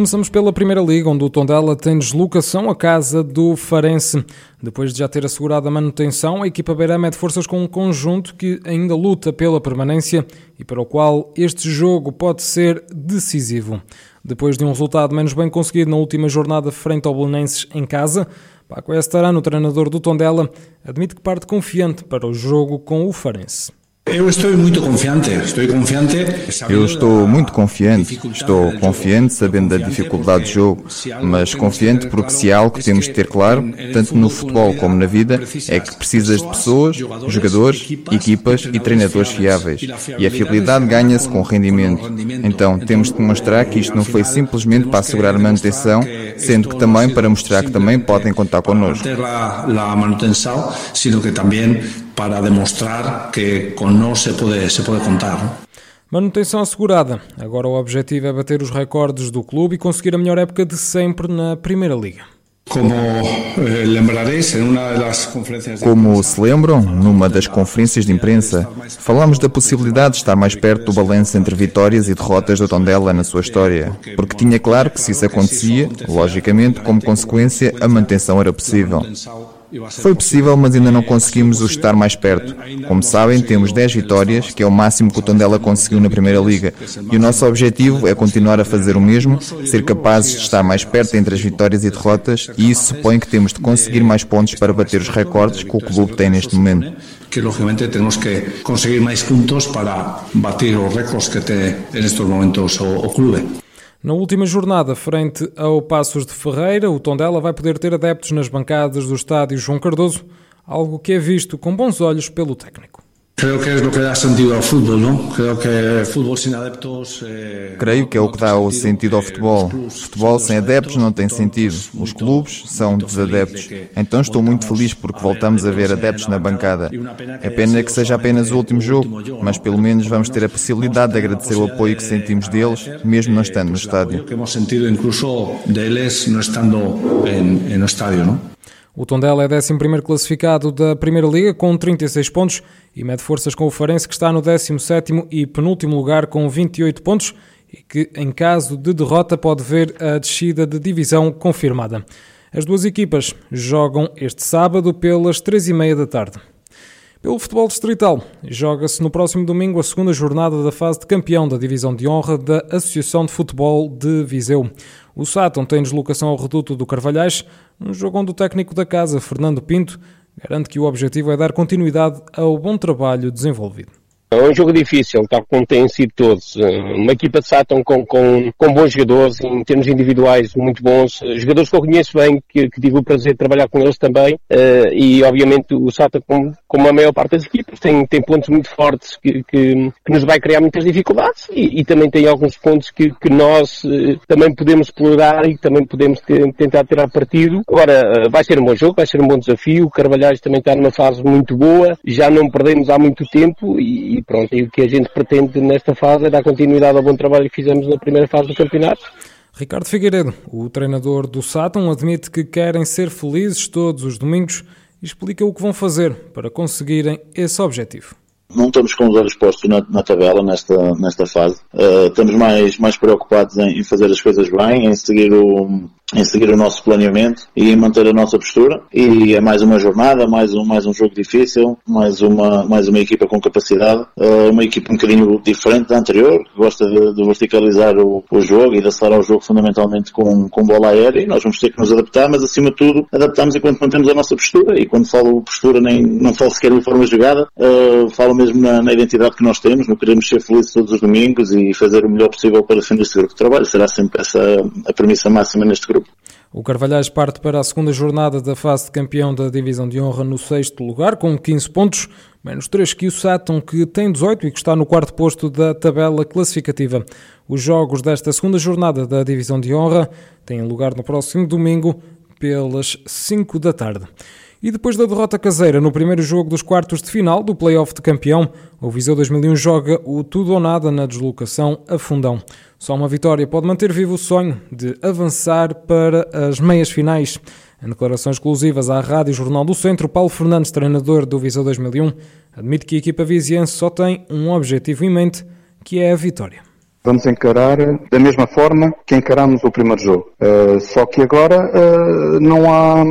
Começamos pela Primeira Liga, onde o Tondela tem deslocação à casa do Farense. Depois de já ter assegurado a manutenção, a equipa beira mede forças com um conjunto que ainda luta pela permanência e para o qual este jogo pode ser decisivo. Depois de um resultado menos bem conseguido na última jornada frente ao Belenenses em casa, Paco Estarano, treinador do Tondela, admite que parte confiante para o jogo com o Farense. Eu estou muito confiante, estou confiante. Eu estou muito confiante, estou confiante sabendo da dificuldade do jogo, mas confiante porque se há algo que temos de ter claro, tanto no futebol como na vida, é que precisas de pessoas, jogadores, equipas e treinadores fiáveis. E a fiabilidade ganha-se com rendimento. Então temos de demonstrar que isto não foi simplesmente para assegurar a manutenção, sendo que também para mostrar que também podem contar connosco. Para demonstrar que com nós se pode, se pode contar. Manutenção assegurada. Agora o objetivo é bater os recordes do clube e conseguir a melhor época de sempre na Primeira Liga. Como eh, lembrareis, em uma das conferências Como se lembram, numa das conferências de imprensa, falamos da possibilidade de estar mais perto do balanço entre vitórias e derrotas do Tondela na sua história, porque tinha claro que se isso acontecia, logicamente, como consequência, a manutenção era possível. Foi possível, mas ainda não conseguimos o estar mais perto. Como sabem, temos 10 vitórias, que é o máximo que o Tondela conseguiu na Primeira Liga. E o nosso objetivo é continuar a fazer o mesmo, ser capazes de estar mais perto entre as vitórias e derrotas, e isso supõe que temos de conseguir mais pontos para bater os recordes que o clube tem neste momento. Que, logicamente, temos que conseguir mais pontos para bater os recordes que tem nestes momentos o, o clube. Na última jornada, frente ao Passos de Ferreira, o Tondela vai poder ter adeptos nas bancadas do estádio João Cardoso, algo que é visto com bons olhos pelo técnico. Creio que é o que dá sentido ao futebol, não? Creio que futebol sem adeptos. Eh, Creio que é o que dá o sentido ao futebol. Futebol sem adeptos não tem sentido. Os clubes são desadeptos. Então estou muito feliz porque voltamos a ver adeptos na bancada. É pena que seja apenas o último jogo, mas pelo menos vamos ter a possibilidade de agradecer o apoio que sentimos deles, mesmo não estando no estádio. Que hemos sentido incluso deles não estando no estádio, não? O Tondela é 11 classificado da Primeira Liga com 36 pontos e mede forças com o Farense que está no 17º e penúltimo lugar com 28 pontos e que, em caso de derrota, pode ver a descida de divisão confirmada. As duas equipas jogam este sábado pelas 3h30 da tarde. Pelo futebol distrital, joga-se no próximo domingo a segunda jornada da fase de campeão da Divisão de Honra da Associação de Futebol de Viseu. O Sátão tem deslocação ao reduto do Carvalhais, um jogo onde o técnico da casa, Fernando Pinto, garante que o objetivo é dar continuidade ao bom trabalho desenvolvido. É um jogo difícil, tal como têm sido todos. Uma equipa de Sátão com, com, com bons jogadores, em termos individuais muito bons, jogadores que eu conheço bem, que, que tive o prazer de trabalhar com eles também, uh, e obviamente o Sátão, como, como a maior parte das equipas, tem, tem pontos muito fortes que, que, que nos vai criar muitas dificuldades, e, e também tem alguns pontos que, que nós uh, também podemos explorar e também podemos ter, tentar tirar partido. Agora, uh, vai ser um bom jogo, vai ser um bom desafio, o Carvalhais também está numa fase muito boa, já não perdemos há muito tempo, e e pronto, e o que a gente pretende nesta fase é dar continuidade ao bom trabalho que fizemos na primeira fase do campeonato. Ricardo Figueiredo, o treinador do Sátão, admite que querem ser felizes todos os domingos e explica o que vão fazer para conseguirem esse objetivo. Não estamos com os olhos postos na, na tabela nesta, nesta fase. Uh, estamos mais, mais preocupados em, em, fazer as coisas bem, em seguir o, em seguir o nosso planeamento e em manter a nossa postura. E é mais uma jornada, mais um, mais um jogo difícil, mais uma, mais uma equipa com capacidade, uh, uma equipa um bocadinho diferente da anterior, que gosta de, de verticalizar o, o, jogo e de acelerar o jogo fundamentalmente com, com bola aérea. E nós vamos ter que nos adaptar, mas acima de tudo, adaptamos enquanto mantemos a nossa postura. E quando falo postura, nem, não falo sequer de forma jogada, uh, falo mesmo na, na, identidade que nós temos, no queremos ser felizes todos os domingos e fazer o melhor possível para defender este grupo de trabalho. Será sempre essa a premissa máxima neste grupo. O Carvalhais parte para a segunda jornada da fase de campeão da Divisão de Honra no sexto lugar, com 15 pontos, menos 3 que o Sátão, que tem 18 e que está no quarto posto da tabela classificativa. Os jogos desta segunda jornada da Divisão de Honra têm lugar no próximo domingo, pelas 5 da tarde. E depois da derrota caseira no primeiro jogo dos quartos de final do Playoff de Campeão, o Viseu 2001 joga o tudo ou nada na deslocação a Fundão. Só uma vitória pode manter vivo o sonho de avançar para as meias finais. Em declarações exclusivas à Rádio Jornal do Centro, Paulo Fernandes, treinador do Viseu 2001, admite que a equipa viziense só tem um objetivo em mente, que é a vitória. Vamos encarar da mesma forma que encaramos o primeiro jogo. Uh, só que agora uh, não há,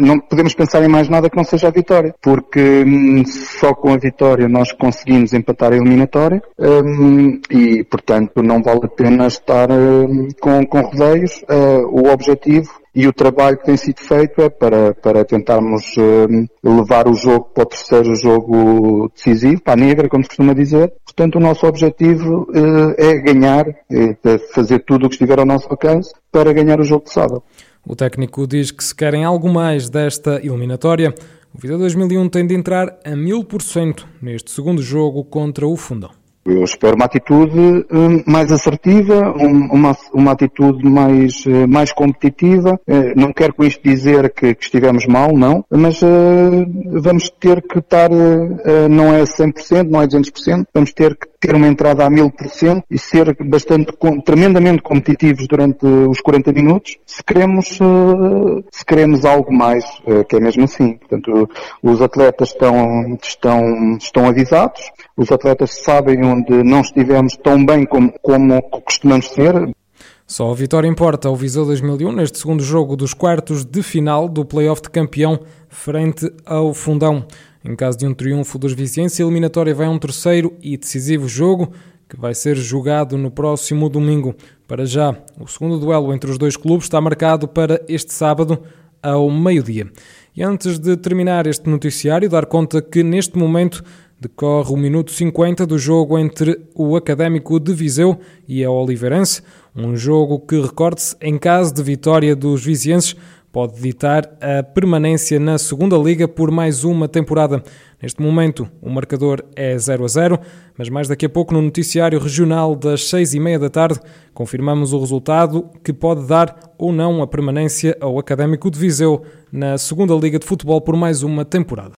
não podemos pensar em mais nada que não seja a vitória, porque um, só com a vitória nós conseguimos empatar a eliminatória um, e, portanto, não vale a pena estar um, com, com rodeios. Uh, o objetivo e o trabalho que tem sido feito é para, para tentarmos levar o jogo para o terceiro jogo decisivo, para a negra, como se costuma dizer. Portanto, o nosso objetivo uh, é ganhar, é fazer tudo o que estiver ao nosso alcance para ganhar o jogo de sábado. O técnico diz que se querem algo mais desta eliminatória, o Vida 2001 tem de entrar a mil por cento neste segundo jogo contra o Fundão. Eu espero uma atitude um, mais assertiva, um, uma, uma atitude mais, uh, mais competitiva. Uh, não quero com isto dizer que, que estivemos mal, não, mas uh, vamos ter que estar, não é 100%, não é 200%, vamos ter que ter uma entrada a 1000% e ser bastante, tremendamente competitivos durante os 40 minutos, se queremos, se queremos algo mais, que é mesmo assim. Portanto, os atletas estão, estão, estão avisados, os atletas sabem onde não estivemos tão bem como, como costumamos ser. Só a vitória importa ao Viseu 2001 neste segundo jogo dos quartos de final do Playoff de Campeão frente ao Fundão. Em caso de um triunfo dos vizienses, a eliminatória vai a um terceiro e decisivo jogo que vai ser jogado no próximo domingo. Para já, o segundo duelo entre os dois clubes está marcado para este sábado ao meio-dia. E antes de terminar este noticiário, dar conta que neste momento decorre o minuto 50 do jogo entre o Académico de Viseu e a Oliveirense, um jogo que, recorde-se, em caso de vitória dos vizienses, pode ditar a permanência na segunda liga por mais uma temporada. Neste momento, o marcador é 0 a 0, mas mais daqui a pouco no noticiário regional das seis e meia da tarde confirmamos o resultado que pode dar ou não a permanência ao Académico de Viseu na segunda liga de futebol por mais uma temporada.